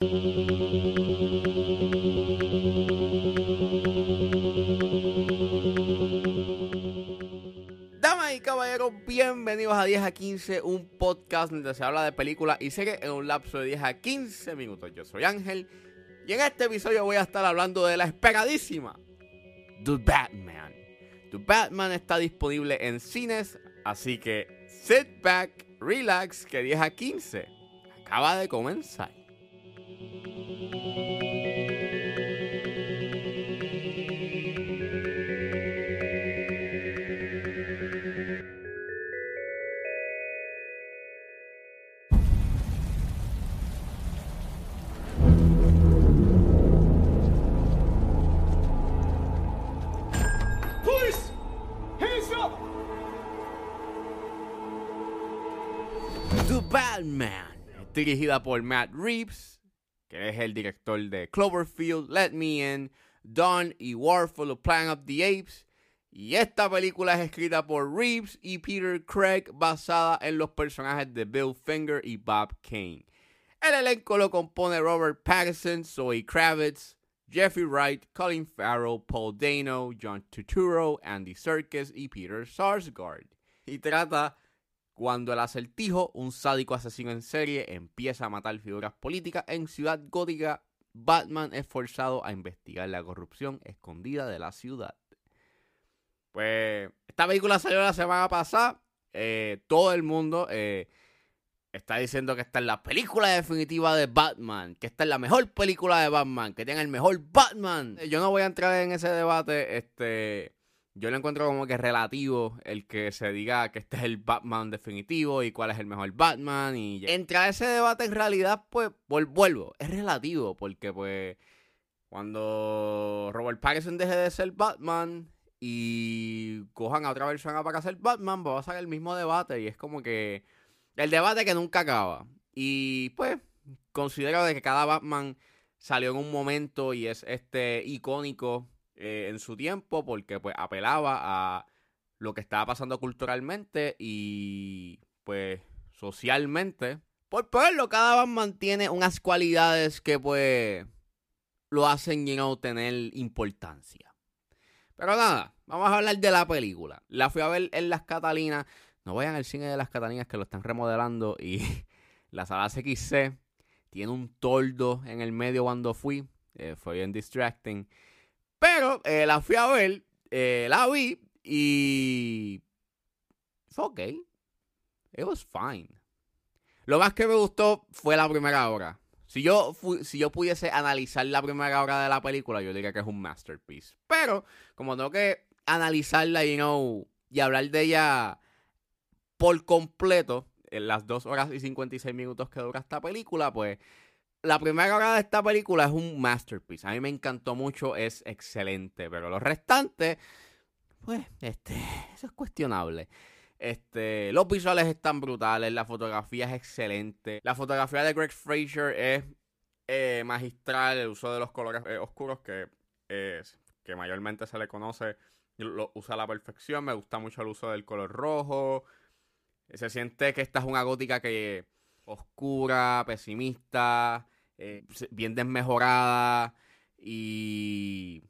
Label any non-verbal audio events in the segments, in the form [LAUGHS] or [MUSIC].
Damas y caballeros, bienvenidos a 10 a 15, un podcast donde se habla de películas y series en un lapso de 10 a 15 minutos. Yo soy Ángel y en este episodio voy a estar hablando de la esperadísima The Batman. The Batman está disponible en cines, así que sit back, relax, que 10 a 15 acaba de comenzar. Batman, dirigida por Matt Reeves, que es el director de Cloverfield, Let Me In, Dawn y War for the Planet of the Apes. Y esta película es escrita por Reeves y Peter Craig, basada en los personajes de Bill Finger y Bob Kane. El elenco lo compone Robert Pattinson, Zoe Kravitz, Jeffrey Wright, Colin Farrell, Paul Dano, John Turturro, Andy Serkis y Peter Sarsgaard. Y trata cuando el acertijo, un sádico asesino en serie, empieza a matar figuras políticas en Ciudad Gótica, Batman es forzado a investigar la corrupción escondida de la ciudad. Pues esta película salió la semana pasada. eh, todo el mundo eh, está diciendo que esta es la película definitiva de Batman, que esta es la mejor película de Batman, que tiene el mejor Batman. Yo no voy a entrar en ese debate, este, yo lo encuentro como que relativo el que se diga que este es el Batman definitivo y cuál es el mejor Batman y ya. entrar a ese debate en realidad pues vuelvo, es relativo porque pues cuando Robert Pattinson deje de ser Batman y cojan a otra persona para ser Batman, va a pasar el mismo debate y es como que el debate que nunca acaba. Y pues considero de que cada Batman salió en un momento y es este icónico eh, en su tiempo porque pues apelaba a lo que estaba pasando culturalmente y pues socialmente. Por ponerlo, cada Batman tiene unas cualidades que pues lo hacen, you know, tener importancia. Pero nada, vamos a hablar de la película. La fui a ver en Las Catalinas. No vayan al cine de Las Catalinas que lo están remodelando y [LAUGHS] la sala CXC tiene un toldo en el medio cuando fui. Eh, fue bien distracting. Pero eh, la fui a ver, eh, la vi y... Fue ok. It was fine. Lo más que me gustó fue la primera hora. Si yo, si yo pudiese analizar la primera hora de la película, yo diría que es un masterpiece. Pero, como tengo que analizarla you know, y hablar de ella por completo, en las 2 horas y 56 minutos que dura esta película, pues la primera hora de esta película es un masterpiece. A mí me encantó mucho, es excelente. Pero lo restante, pues, este, [LAUGHS] eso es cuestionable. Este, los visuales están brutales, la fotografía es excelente. La fotografía de Greg Fraser es eh, magistral, el uso de los colores eh, oscuros que, eh, que mayormente se le conoce, lo usa a la perfección. Me gusta mucho el uso del color rojo. Se siente que esta es una gótica que oscura, pesimista, eh, bien desmejorada y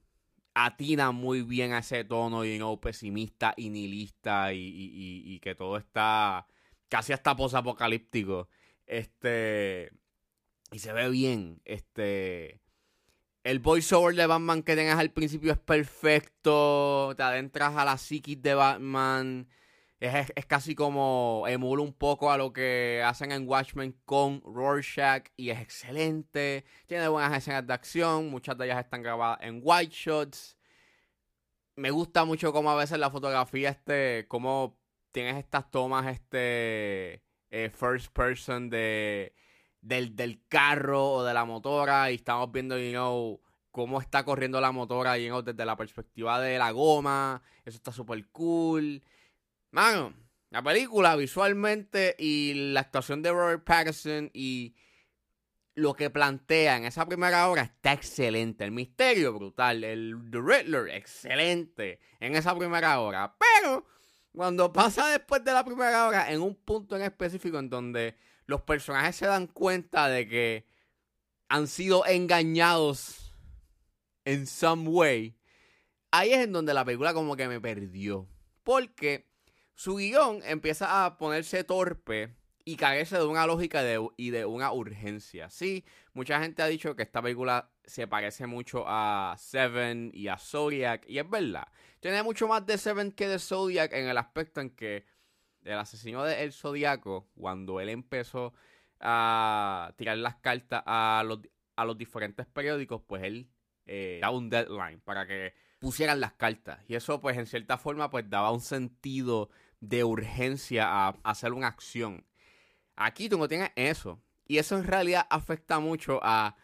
atina muy bien a ese tono you know, pesimista y nihilista y, y- y- y que todo está casi hasta posapocalíptico. Este y se ve bien, este el voiceover de Batman que tengas al principio es perfecto, te adentras a la psiquis de Batman. Es, es- casi como emula un poco a lo que hacen en Watchmen con Rorschach y es excelente. Tiene buenas escenas de acción, muchas de ellas están grabadas en white shots. Me gusta mucho cómo a veces la fotografía, este, cómo tienes estas tomas, este, eh, first person de, del, del carro o de la motora y estamos viendo, you know, cómo está corriendo la motora, you know, desde la perspectiva de la goma. Eso está súper cool. Mano, la película visualmente y la actuación de Robert Pattinson y lo que plantea en esa primera hora está excelente. El misterio brutal. El The Riddler, excelente en esa primera hora. Pero cuando pasa después de la primera hora, en un punto en específico en donde los personajes se dan cuenta de que han sido engañados en some way, ahí es en donde la película como que me perdió. Porque su guion empieza a ponerse torpe y carece de una lógica y de una urgencia. Sí, mucha gente ha dicho que esta película se parece mucho a Seven y a Zodiac, y es verdad. Tiene mucho más de Seven que de Zodiac en el aspecto en que el asesino de El Zodiaco, cuando él empezó a tirar las cartas a los, diferentes periódicos, pues él eh, daba un deadline para que pusieran las cartas. Y eso, pues, en cierta forma, pues daba un sentido de urgencia a, a hacer una acción. Aquí tú no tienes eso. Y eso en realidad afecta mucho a,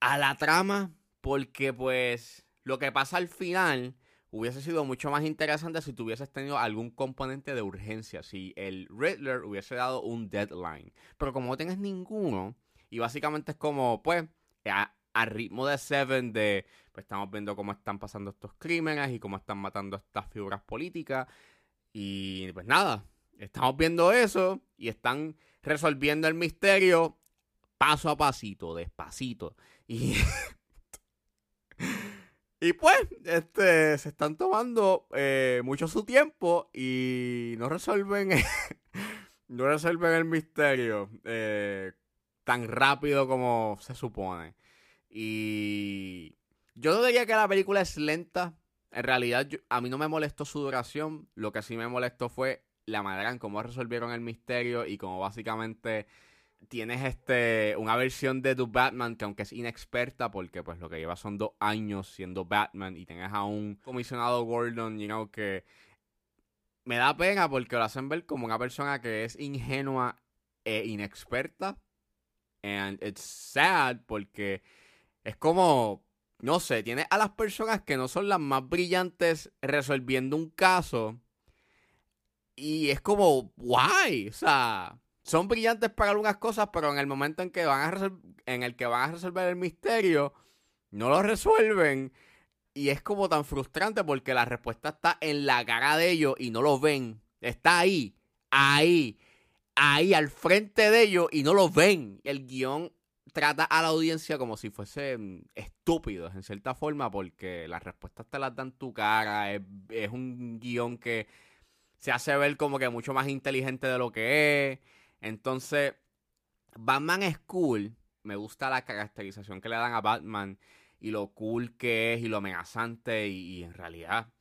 a la trama, porque pues lo que pasa al final hubiese sido mucho más interesante si tuvieses tenido algún componente de urgencia, si el Riddler hubiese dado un deadline. Pero como no tienes ninguno, y básicamente es como, pues, a, ritmo de Seven, de, pues estamos viendo cómo están pasando estos crímenes y cómo están matando estas figuras políticas. Y pues nada, estamos viendo eso y están resolviendo el misterio paso a pasito, despacito. Y [LAUGHS] Y pues, este, se están tomando eh, mucho su tiempo y no resuelven, [LAUGHS] no resuelven el misterio eh, tan rápido como se supone. Y yo no diría que la película es lenta. En realidad, a mí no me molestó su duración. Lo que sí me molestó fue la manera en cómo resolvieron el misterio y cómo básicamente tienes este una versión de tu Batman que aunque es inexperta porque pues lo que lleva son dos años siendo Batman y tienes a un comisionado Gordon, you know, que me da pena porque lo hacen ver como una persona que es ingenua e inexperta. And it's sad porque es como, no sé, tienes a las personas que no son las más brillantes resolviendo un caso. Y es como, why? O sea, son brillantes para algunas cosas, pero en el momento en que van a en el que van a resolver el misterio, no lo resuelven. Y es como tan frustrante porque la respuesta está en la cara de ellos y no lo ven. Está ahí, ahí, ahí, al frente de ellos y no lo ven. El guion trata a la audiencia como si fuesen estúpidos en cierta forma porque las respuestas te las dan tu cara. Es, un guion que se hace ver como que mucho más inteligente de lo que es entonces, Batman es cool. Me gusta la caracterización que le dan a Batman y lo cool que es y lo amenazante y, en realidad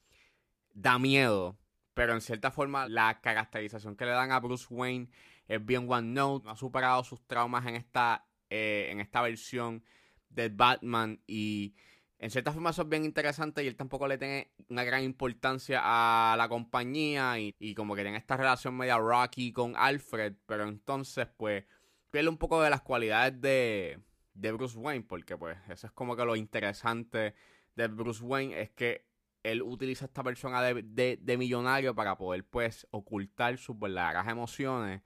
da miedo. Pero en cierta forma la caracterización que le dan a Bruce Wayne es bien one note. No ha superado sus traumas en esta, eh, en esta versión de Batman y en cierta forma eso es bien interesante y él tampoco le tiene una gran importancia a la compañía y, como que tiene esta relación media rocky con Alfred, pero entonces pues pierde un poco de las cualidades de, de Bruce Wayne, porque pues eso es como que lo interesante de Bruce Wayne es que él utiliza esta persona de, de, millonario para poder pues ocultar sus verdaderas emociones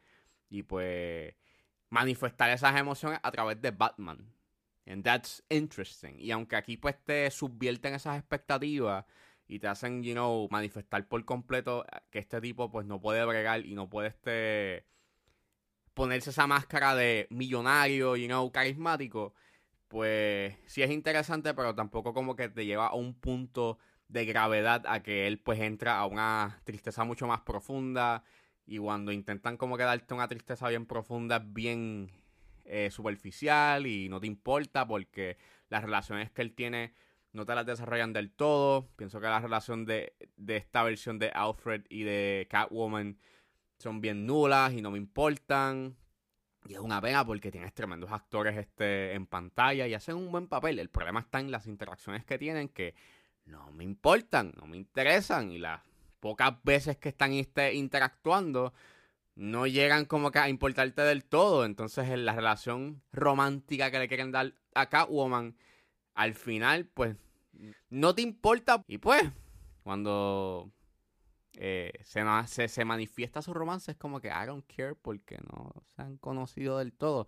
y pues manifestar esas emociones a través de Batman. And that's interesting. Y aunque aquí pues te subvierten esas expectativas y te hacen, you know, manifestar por completo que este tipo pues no puede bregar y no puede este ponerse esa máscara de millonario, you know, carismático, pues sí es interesante, pero tampoco como que te lleva a un punto de gravedad a que él pues entra a una tristeza mucho más profunda y cuando intentan como que darte una tristeza bien profunda, bien eh, superficial y no te importa porque las relaciones que él tiene no te las desarrollan del todo. Pienso que la relación de, esta versión de Alfred y de Catwoman son bien nulas y no me importan. Y es una pena porque tienes tremendos actores este, en pantalla y hacen un buen papel. El problema está en las interacciones que tienen que no me importan, no me interesan. Y las pocas veces que están interactuando, no llegan como que a importarte del todo. Entonces, en la relación romántica que le quieren dar a Catwoman, al final, pues, no te importa. Y pues, cuando eh, se, se, manifiesta su romance, es como que I don't care porque no se han conocido del todo.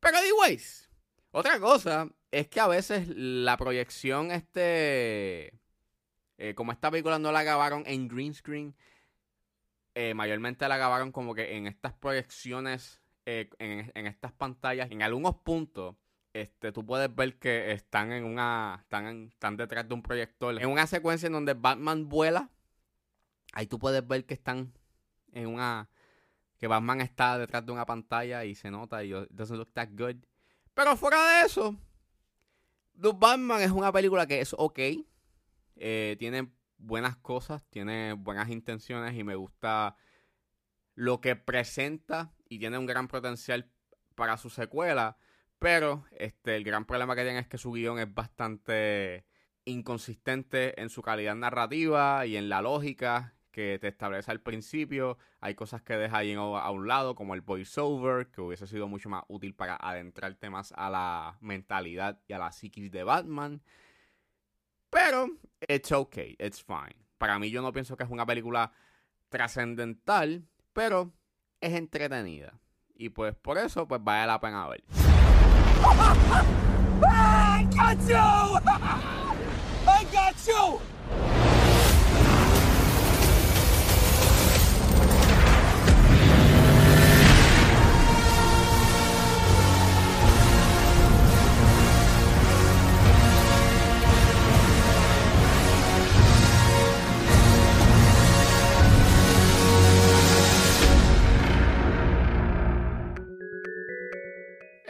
Pero, anyways, otra cosa es que a veces la proyección, este. Eh, como esta película no la grabaron en green screen eh, mayormente la grabaron como que en estas proyecciones, eh, en, estas pantallas, en algunos puntos este, tú puedes ver que están en una. Están, están detrás de un proyector. En una secuencia en donde Batman vuela. Ahí tú puedes ver que están en una. Que Batman está detrás de una pantalla y se nota y it doesn't look that good. Pero fuera de eso, The Batman es una película que es ok. Eh, tiene buenas cosas, tiene buenas intenciones y me gusta lo que presenta y tiene un gran potencial para su secuela. Pero este, el gran problema que tiene es que su guion es bastante inconsistente en su calidad narrativa y en la lógica que te establece al principio. Hay cosas que deja ahí a un lado, como el voiceover, que hubiese sido mucho más útil para adentrarte más a la mentalidad y a la psiquis de Batman. Pero, it's okay, it's fine. Para mí, yo no pienso que es una película trascendental, pero es entretenida. Y pues por eso, pues vale la pena ver. [LAUGHS] I got you! [LAUGHS] I got you!